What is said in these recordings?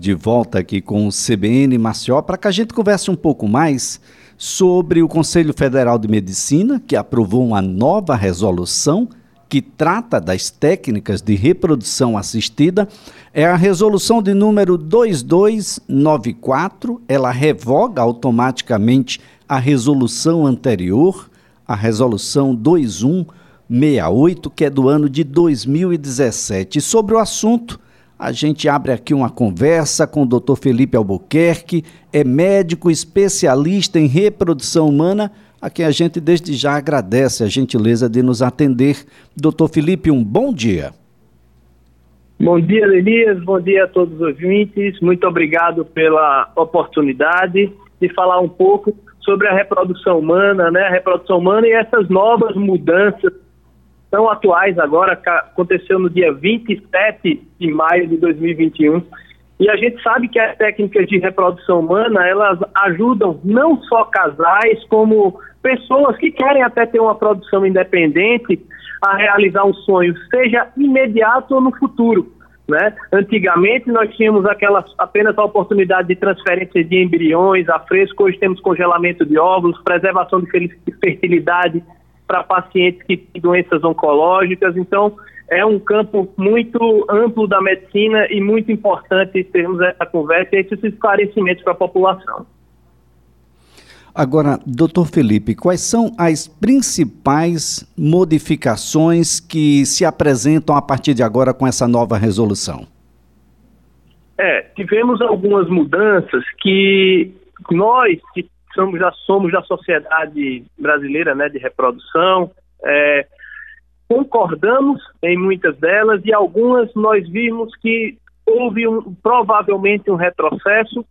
De volta aqui com o CBN Maceió para que a gente converse um pouco mais sobre o Conselho Federal de Medicina, que aprovou uma nova resolução que trata das técnicas de reprodução assistida. É a resolução de número 2294. Ela revoga automaticamente a resolução anterior, a resolução 2168, que é do ano de 2017. E sobre o assunto a gente abre aqui uma conversa com o Dr. Felipe Albuquerque, é médico especialista em reprodução humana, a quem a gente desde já agradece a gentileza de nos atender. Doutor Felipe, um bom dia. Bom dia, Elias. Bom dia a todos os ouvintes. Muito obrigado pela oportunidade de falar um pouco sobre a reprodução humana, né? A reprodução humana e essas novas mudanças tão atuais agora, aconteceu no dia 27 de maio de 2021. E a gente sabe que as técnicas de reprodução humana, elas ajudam não só casais, como pessoas que querem até ter uma produção independente a realizar um sonho, seja imediato ou no futuro. Né? Antigamente nós tínhamos aquela, apenas a oportunidade de transferência de embriões a fresco, hoje temos congelamento de óvulos, preservação de fertilidade, para pacientes que têm doenças oncológicas. Então, é um campo muito amplo da medicina e muito importante termos essa conversa e esses esclarecimentos para a população. Agora, doutor Felipe, quais são as principais modificações que se apresentam a partir de agora com essa nova resolução? É, tivemos algumas mudanças que nós que somos, já somos da sociedade brasileira né, de reprodução, é, concordamos em muitas delas e algumas nós vimos que houve um, provavelmente um retrocesso,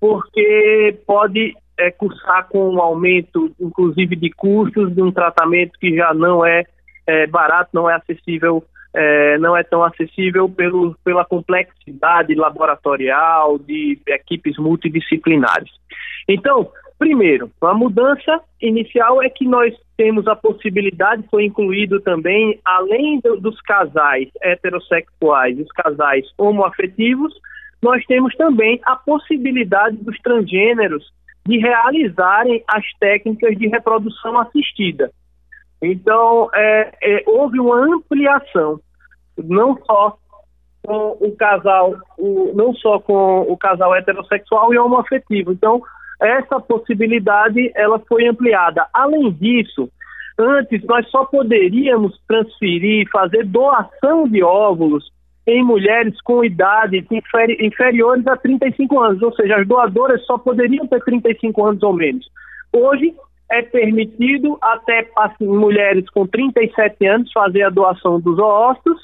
porque pode é, cursar com um aumento, inclusive, de custos de um tratamento que já não é, é barato, não é acessível, é, não é tão acessível pelo, pela complexidade laboratorial de equipes multidisciplinares. Então, Primeiro, a mudança inicial é que nós temos a possibilidade, foi incluído também, além do, dos casais heterossexuais os casais homoafetivos, nós temos também a possibilidade dos transgêneros de realizarem as técnicas de reprodução assistida. Então, é, é, houve uma ampliação, não só com o casal, o, não só com o casal heterossexual e homoafetivo. Então, essa possibilidade ela foi ampliada. Além disso, antes nós só poderíamos transferir, fazer doação de óvulos em mulheres com idades inferi inferiores a 35 anos, ou seja, as doadoras só poderiam ter 35 anos ou menos. Hoje é permitido até assim, mulheres com 37 anos fazer a doação dos ósseos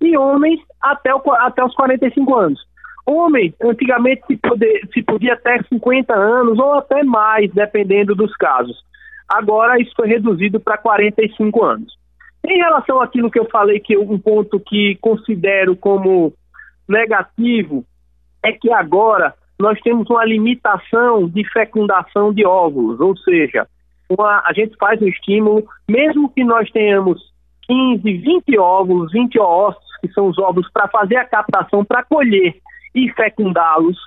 e homens até, o, até os 45 anos. Homem, antigamente se, poder, se podia até 50 anos ou até mais, dependendo dos casos. Agora isso foi reduzido para 45 anos. Em relação àquilo que eu falei, que um ponto que considero como negativo é que agora nós temos uma limitação de fecundação de óvulos, ou seja, uma, a gente faz um estímulo, mesmo que nós tenhamos 15, 20 óvulos, 20 óvulos, que são os óvulos para fazer a captação, para colher e fecundá-los,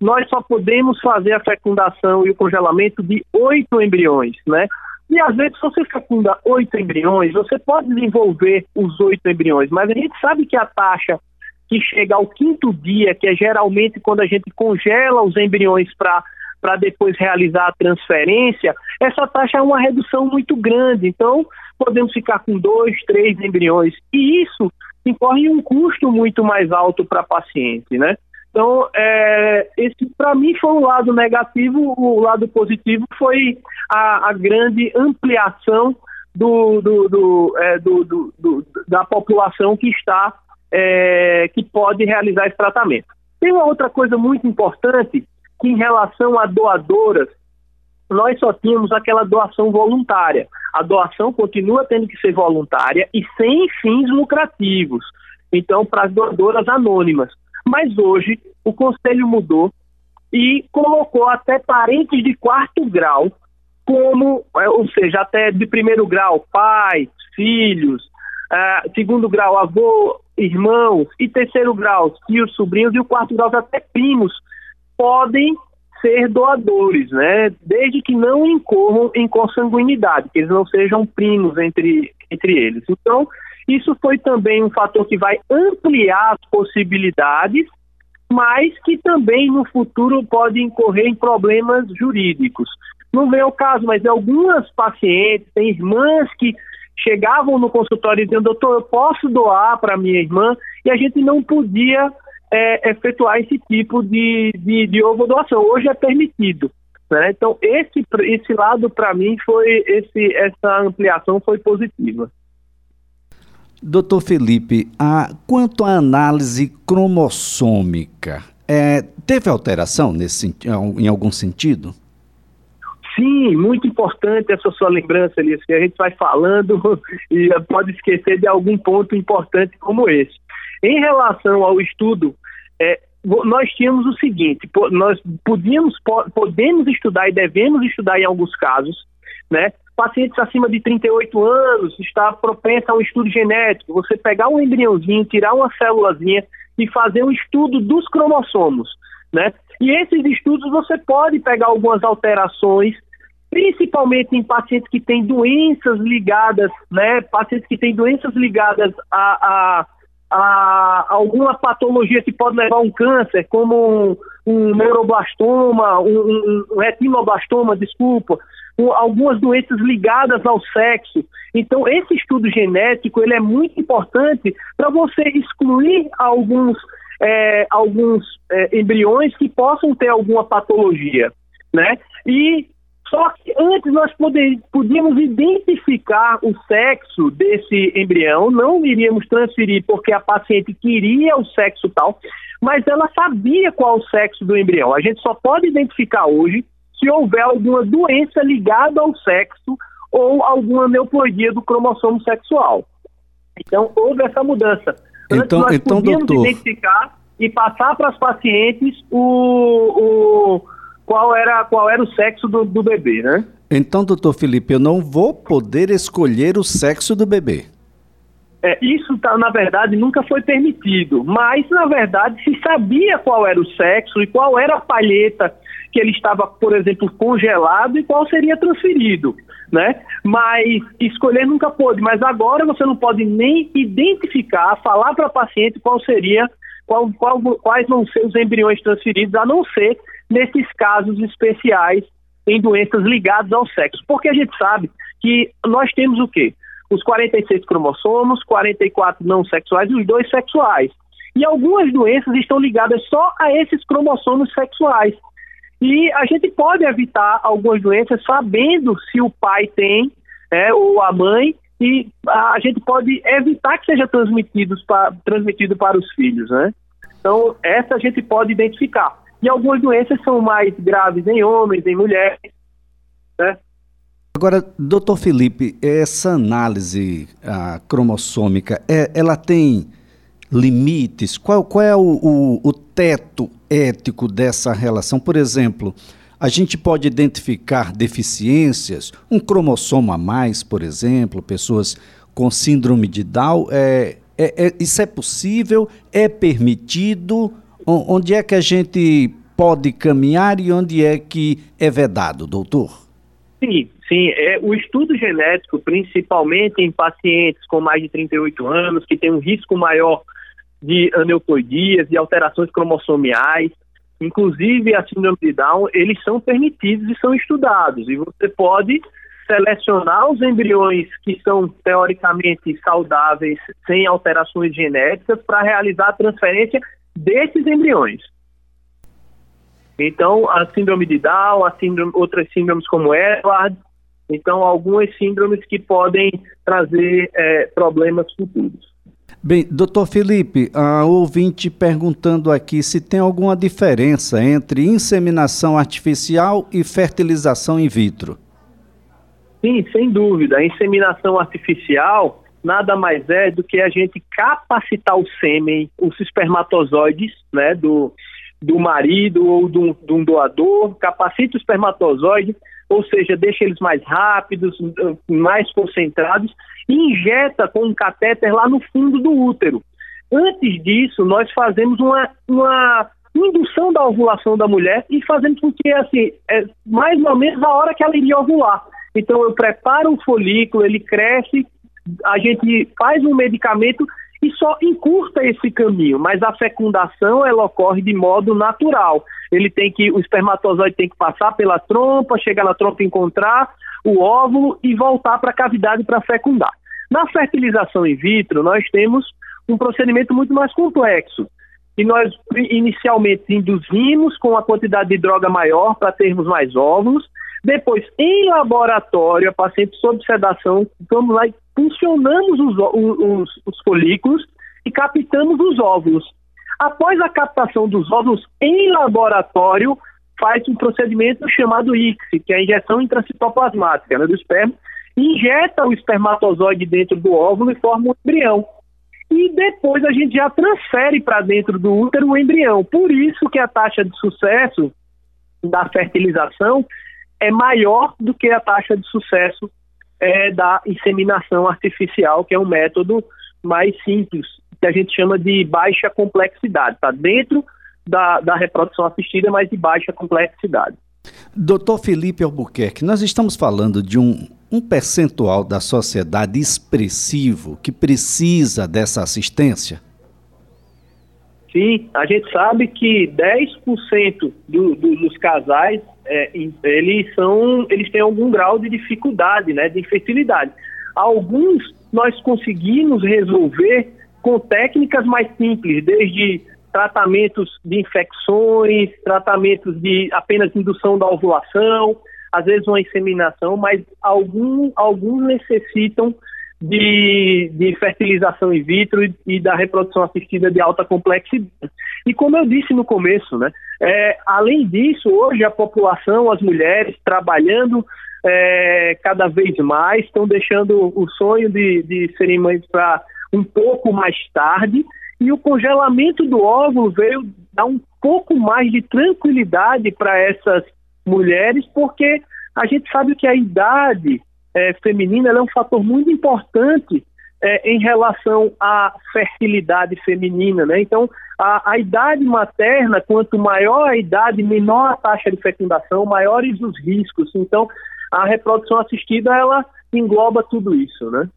nós só podemos fazer a fecundação e o congelamento de oito embriões, né? E às vezes, se você fecunda oito embriões, você pode desenvolver os oito embriões, mas a gente sabe que a taxa que chega ao quinto dia, que é geralmente quando a gente congela os embriões para depois realizar a transferência, essa taxa é uma redução muito grande. Então, podemos ficar com dois, três embriões. E isso incorre um custo muito mais alto para paciente, né? Então, é, esse para mim foi um lado negativo, o lado positivo foi a, a grande ampliação do, do, do, é, do, da população que está, é, que pode realizar esse tratamento. Tem uma outra coisa muito importante, que em relação a doadoras, nós só tínhamos aquela doação voluntária. A doação continua tendo que ser voluntária e sem fins lucrativos. Então, para as doadoras anônimas. Mas hoje o conselho mudou e colocou até parentes de quarto grau como, é, ou seja, até de primeiro grau, pais, filhos, uh, segundo grau, avô, irmãos, e terceiro grau, tios, sobrinhos, e o quarto grau, até primos, podem ser doadores, né? Desde que não incorram em consanguinidade, que eles não sejam primos entre, entre eles. Então, isso foi também um fator que vai ampliar as possibilidades, mas que também no futuro pode incorrer em problemas jurídicos. Não vem ao caso, mas algumas pacientes, tem irmãs que chegavam no consultório dizendo, doutor, eu posso doar para minha irmã, e a gente não podia é, efetuar esse tipo de, de, de ovo doação. Hoje é permitido. Né? Então, esse, esse lado, para mim, foi esse, essa ampliação foi positiva. Doutor Felipe, a, quanto à análise cromossômica, é, teve alteração nesse, em algum sentido? Sim, muito importante essa sua lembrança, Elias, que a gente vai falando e pode esquecer de algum ponto importante como esse. Em relação ao estudo, é, nós tínhamos o seguinte: nós podíamos, podemos estudar e devemos estudar em alguns casos, né? Pacientes acima de 38 anos está propensa a um estudo genético. Você pegar um embriãozinho, tirar uma célulazinha e fazer um estudo dos cromossomos, né? E esses estudos você pode pegar algumas alterações, principalmente em pacientes que têm doenças ligadas, né? Pacientes que têm doenças ligadas a, a a alguma patologia que pode levar a um câncer, como um, um neuroblastoma, um, um, retinoblastoma, desculpa, um, algumas doenças ligadas ao sexo. Então, esse estudo genético ele é muito importante para você excluir alguns, é, alguns é, embriões que possam ter alguma patologia, né? E só que antes nós poder, podíamos identificar o sexo desse embrião, não iríamos transferir porque a paciente queria o sexo tal, mas ela sabia qual o sexo do embrião. A gente só pode identificar hoje se houver alguma doença ligada ao sexo ou alguma neoploidia do cromossomo sexual. Então, houve essa mudança. Antes então, nós então, podíamos doutor... identificar e passar para as pacientes o, o qual era, qual era o sexo do, do bebê, né? Então, doutor Felipe, eu não vou poder escolher o sexo do bebê. É, isso, tá, na verdade, nunca foi permitido, mas, na verdade, se sabia qual era o sexo e qual era a palheta que ele estava, por exemplo, congelado e qual seria transferido, né? Mas escolher nunca pôde, mas agora você não pode nem identificar, falar para a paciente qual seria, qual, qual, quais vão ser os embriões transferidos, a não ser nesses casos especiais em doenças ligadas ao sexo. Porque a gente sabe que nós temos o quê? Os 46 cromossomos, 44 não sexuais e os dois sexuais. E algumas doenças estão ligadas só a esses cromossomos sexuais. E a gente pode evitar algumas doenças sabendo se o pai tem é, ou a mãe, e a gente pode evitar que seja transmitido para, transmitido para os filhos, né? Então, essa a gente pode identificar. E algumas doenças são mais graves em homens, em mulheres, né? Agora, doutor Felipe, essa análise cromossômica, é, ela tem limites? Qual, qual é o, o, o teto ético dessa relação? Por exemplo, a gente pode identificar deficiências, um cromossomo a mais, por exemplo, pessoas com síndrome de Down. É, é, é, isso é possível? É permitido? Onde é que a gente pode caminhar e onde é que é vedado, doutor? Sim, sim. É, o estudo genético, principalmente em pacientes com mais de 38 anos, que têm um risco maior de aneuploidias e alterações cromossomiais, inclusive a síndrome de Down, eles são permitidos e são estudados. E você pode selecionar os embriões que são teoricamente saudáveis, sem alterações genéticas, para realizar a transferência desses embriões. Então, a síndrome de Down, a síndrome, outras síndromes como Edward, então algumas síndromes que podem trazer é, problemas futuros. Bem, doutor Felipe, a ouvinte perguntando aqui se tem alguma diferença entre inseminação artificial e fertilização in vitro. Sim, sem dúvida. A inseminação artificial nada mais é do que a gente capacitar o sêmen, os espermatozoides, né, do, do marido ou de um, de um doador, capacita o espermatozoide ou seja, deixa eles mais rápidos, mais concentrados, e injeta com um catéter lá no fundo do útero. Antes disso, nós fazemos uma, uma indução da ovulação da mulher e fazemos com que, assim, é mais ou menos a hora que ela iria ovular. Então, eu preparo o folículo, ele cresce, a gente faz um medicamento e só encurta esse caminho, mas a fecundação ela ocorre de modo natural. Ele tem que o espermatozoide tem que passar pela trompa, chegar na trompa encontrar o óvulo e voltar para a cavidade para fecundar. Na fertilização in vitro, nós temos um procedimento muito mais complexo. E nós inicialmente induzimos com a quantidade de droga maior para termos mais óvulos. Depois, em laboratório, a paciente sob sedação, vamos lá e funcionamos os, os, os folículos e captamos os óvulos. Após a captação dos óvulos em laboratório, faz um procedimento chamado ICSI, que é a injeção intracitoplasmática né, do esperma, injeta o espermatozoide dentro do óvulo e forma um embrião. E depois a gente já transfere para dentro do útero o embrião. Por isso que a taxa de sucesso da fertilização é maior do que a taxa de sucesso é, da inseminação artificial, que é um método mais simples, que a gente chama de baixa complexidade. Está dentro da, da reprodução assistida, mas de baixa complexidade. Doutor Felipe Albuquerque, nós estamos falando de um, um percentual da sociedade expressivo que precisa dessa assistência? Sim, a gente sabe que 10% do, do, dos casais é, eles são, eles têm algum grau de dificuldade, né, de infertilidade. Alguns nós conseguimos resolver com técnicas mais simples, desde tratamentos de infecções, tratamentos de apenas indução da ovulação, às vezes uma inseminação, mas algum, alguns necessitam de, de fertilização in vitro e, e, da reprodução assistida de alta complexidade. E como eu disse no começo, né, é, além disso, hoje a população, as mulheres trabalhando é, cada vez mais, estão deixando o sonho de, de serem mães para um pouco mais tarde, e o congelamento do óvulo veio dar um pouco mais de tranquilidade para essas mulheres, porque a gente sabe que a idade é, feminina é um fator muito importante é, em relação à fertilidade feminina, né? Então, a, a, idade materna, quanto maior a idade, menor a taxa de fecundação, maiores os riscos. Então, a reprodução assistida, ela engloba tudo isso, né?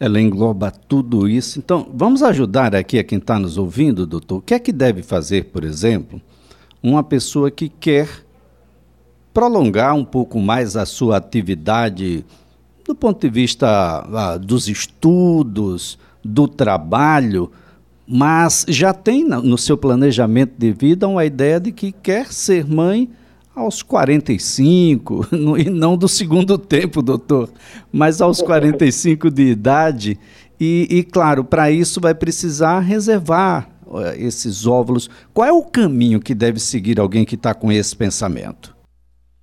Ela engloba tudo isso. Então, vamos ajudar aqui a quem está nos ouvindo, doutor. O que é que deve fazer, por exemplo, uma pessoa que quer prolongar um pouco mais a sua atividade do ponto de vista ah, dos estudos, do trabalho, mas já tem no seu planejamento de vida uma ideia de que quer ser mãe aos 45, e não do segundo tempo, doutor, mas aos 45 de idade. E, e claro, para isso vai precisar reservar uh, esses óvulos. Qual é o caminho que deve seguir alguém que está com esse pensamento?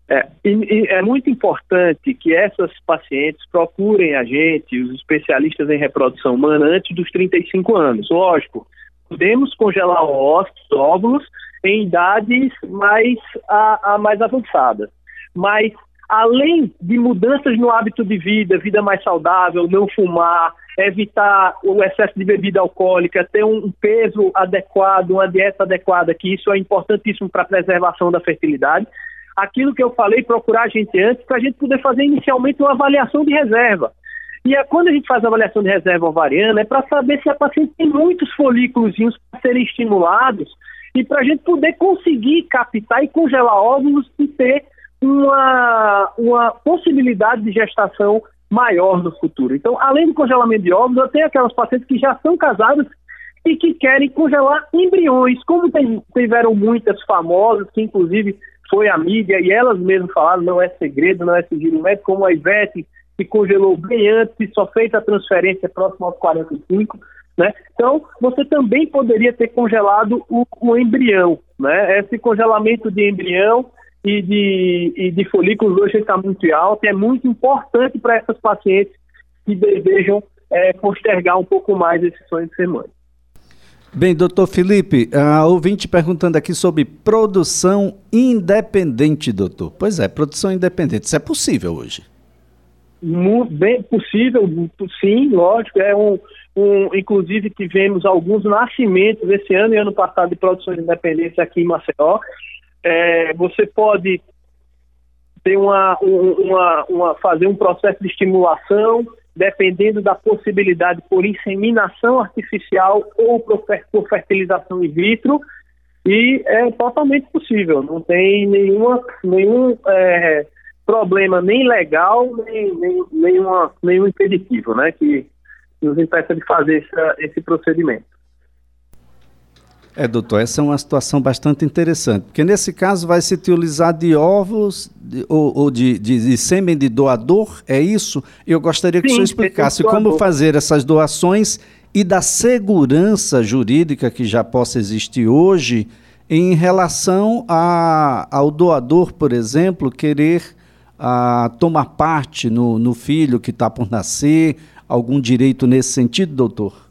É, e, e é muito importante que essas pacientes procurem a gente, os especialistas em reprodução humana, antes dos 35 anos. Lógico, podemos congelar os óvulos em idades mais, a, a mais avançadas. Mas, além de mudanças no hábito de vida, vida mais saudável, não fumar, evitar o excesso de bebida alcoólica, ter um peso adequado, uma dieta adequada, que isso é importantíssimo para a preservação da fertilidade, aquilo que eu falei, procurar a gente antes, para a gente poder fazer inicialmente uma avaliação de reserva. E é, quando a gente faz a avaliação de reserva ovariana, é para saber se a paciente tem muitos folículos para serem estimulados e para a gente poder conseguir captar e congelar óvulos e ter uma, uma possibilidade de gestação maior no futuro. Então, além do congelamento de óvulos, eu tenho aquelas pacientes que já são casadas e que querem congelar embriões, como tem, tiveram muitas famosas, que inclusive foi a mídia, e elas mesmas falaram, não é segredo, não é sigilo médico, como a Ivete, que congelou bem antes e só fez a transferência próximo aos 45, né? Então, você também poderia ter congelado o, o embrião, né? Esse congelamento de embrião e de, e de folículos hoje está muito alto e é muito importante para essas pacientes que desejam é, postergar um pouco mais esse sonho de ser mãe. Bem, doutor Felipe, a ouvinte perguntando aqui sobre produção independente, doutor. Pois é, produção independente. Isso é possível hoje? Muito bem possível, sim, lógico. É um, um, inclusive tivemos alguns nascimentos esse ano e ano passado de produções independentes aqui em Maceió. É, você pode ter uma, uma, uma, fazer um processo de estimulação dependendo da possibilidade por inseminação artificial ou por, fertilização in vitro, e é totalmente possível, não tem nenhuma, nenhum é, problema nem legal, nem, nem, nenhuma, nenhum impeditivo né, que nos impeça de fazer essa, esse procedimento. É, doutor, essa é uma situação bastante interessante, porque nesse caso vai se utilizar de ovos de, ou, ou de, de, de, sêmen de doador, é isso? Eu gostaria que Sim, o senhor explicasse como fazer essas doações e da segurança jurídica que já possa existir hoje em relação a, ao doador, por exemplo, querer a, tomar parte no, no filho que está por nascer, algum direito nesse sentido, doutor?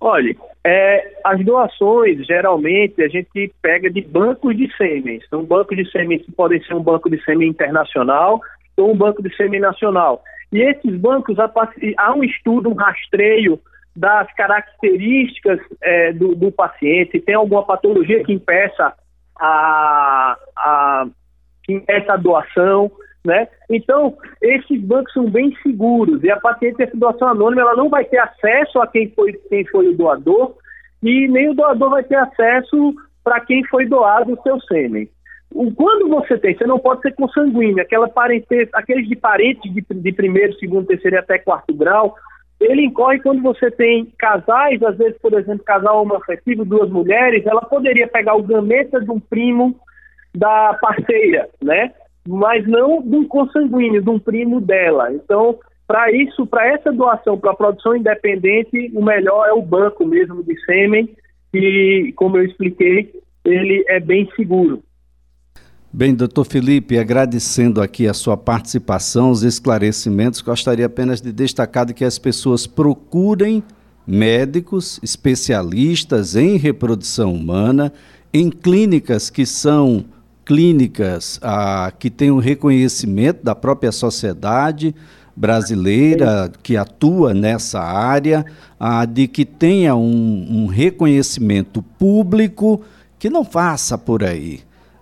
Olha, é, as doações, geralmente, a gente pega de bancos de sêmen. Então, bancos de sêmen podem ser um banco de sêmen internacional ou um banco de sêmen nacional. E esses bancos, há um estudo, um rastreio das características é, do, do, paciente, se tem alguma patologia que impeça a, a, que impeça a doação, né? Então, esses bancos são bem seguros e a paciente dessa doação anônima ela não vai ter acesso a quem foi, quem foi o doador e nem o doador vai ter acesso para quem foi doado o seu sêmen. Quando você tem, você não pode ser consanguíneo, aquela aqueles de parentes de, de primeiro, segundo, terceiro e até quarto grau, ele incorre quando você tem casais, às vezes, por exemplo, casal homoafetivo, duas mulheres, ela poderia pegar o gameta de um primo da parceira, né? Mas não de um consanguíneo, de um primo dela. Então, para isso, para essa doação, para a produção independente, o melhor é o banco mesmo de sêmen, e, como eu expliquei, ele é bem seguro. Bem, doutor Felipe, agradecendo aqui a sua participação, os esclarecimentos, gostaria apenas de destacar que as pessoas procurem médicos especialistas em reprodução humana, em clínicas que são clínicas ah, que têm um reconhecimento da própria sociedade brasileira que atua nessa área, ah, de que tenha um, um reconhecimento público, que não faça por aí.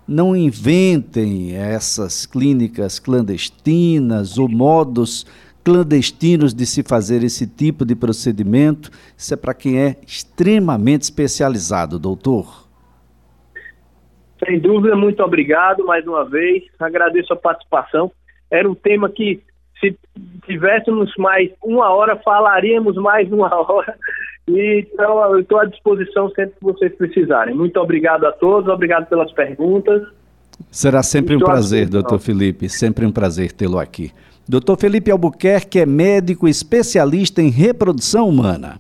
Não inventem essas clínicas clandestinas ou modos clandestinos de se fazer esse tipo de procedimento. Isso é para quem é extremamente especializado, doutor. Sem dúvida, muito obrigado mais uma vez. Agradeço a participação. Era um tema que, se tivéssemos mais uma hora, falaríamos mais uma hora. Então, eu estou à disposição sempre que vocês precisarem. Muito obrigado a todos, obrigado pelas perguntas. Será sempre um prazer, doutor Felipe, sempre um prazer tê-lo aqui. Doutor Felipe Albuquerque é médico especialista em reprodução humana.